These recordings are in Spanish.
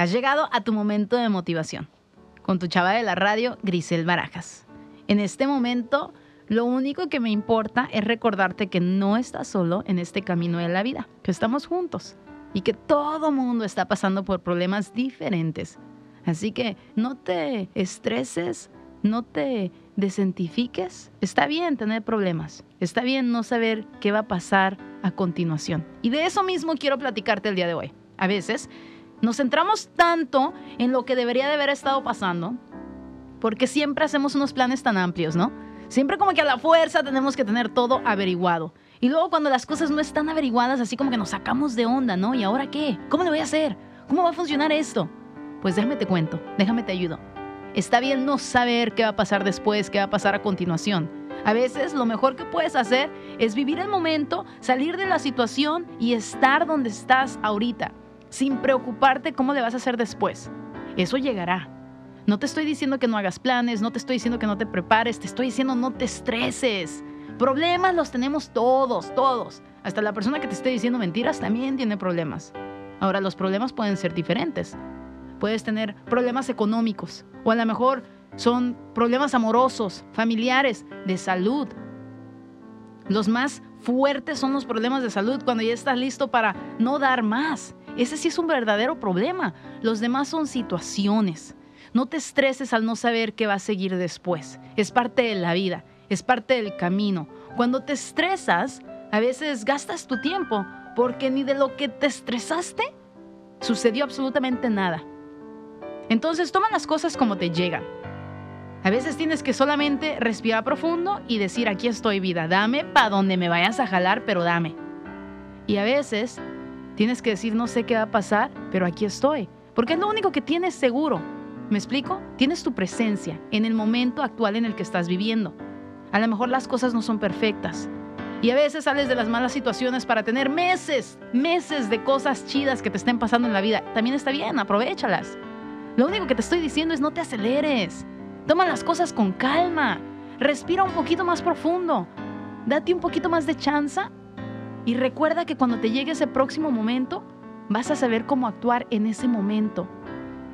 Has llegado a tu momento de motivación con tu chava de la radio, Grisel Barajas. En este momento, lo único que me importa es recordarte que no estás solo en este camino de la vida, que estamos juntos y que todo mundo está pasando por problemas diferentes. Así que no te estreses, no te desentifiques. Está bien tener problemas, está bien no saber qué va a pasar a continuación. Y de eso mismo quiero platicarte el día de hoy. A veces nos centramos tanto en lo que debería de haber estado pasando, porque siempre hacemos unos planes tan amplios, ¿no? Siempre como que a la fuerza tenemos que tener todo averiguado. Y luego cuando las cosas no están averiguadas, así como que nos sacamos de onda, ¿no? ¿Y ahora qué? ¿Cómo le voy a hacer? ¿Cómo va a funcionar esto? Pues déjame te cuento, déjame te ayudo. Está bien no saber qué va a pasar después, qué va a pasar a continuación. A veces lo mejor que puedes hacer es vivir el momento, salir de la situación y estar donde estás ahorita, sin preocuparte cómo le vas a hacer después. Eso llegará. No te estoy diciendo que no hagas planes, no te estoy diciendo que no te prepares, te estoy diciendo no te estreses. Problemas los tenemos todos, todos. Hasta la persona que te esté diciendo mentiras también tiene problemas. Ahora, los problemas pueden ser diferentes. Puedes tener problemas económicos o a lo mejor son problemas amorosos, familiares, de salud. Los más fuertes son los problemas de salud cuando ya estás listo para no dar más. Ese sí es un verdadero problema. Los demás son situaciones. No te estreses al no saber qué va a seguir después. Es parte de la vida es parte del camino. Cuando te estresas, a veces gastas tu tiempo porque ni de lo que te estresaste sucedió absolutamente nada. Entonces toma las cosas como te llegan. A veces tienes que solamente respirar profundo y decir, aquí estoy vida, dame para donde me vayas a jalar, pero dame. Y a veces tienes que decir, no sé qué va a pasar, pero aquí estoy. Porque es lo único que tienes seguro. ¿Me explico? Tienes tu presencia en el momento actual en el que estás viviendo. A lo mejor las cosas no son perfectas. Y a veces sales de las malas situaciones para tener meses, meses de cosas chidas que te estén pasando en la vida. También está bien, aprovechalas. Lo único que te estoy diciendo es no te aceleres. Toma las cosas con calma. Respira un poquito más profundo. Date un poquito más de chance. Y recuerda que cuando te llegue ese próximo momento, vas a saber cómo actuar en ese momento.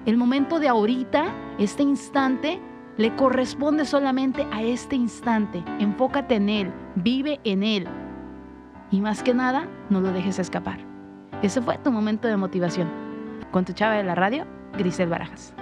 El momento de ahorita, este instante, le corresponde solamente a este instante. Enfócate en Él, vive en Él. Y más que nada, no lo dejes escapar. Ese fue tu momento de motivación. Con tu chava de la radio, Grisel Barajas.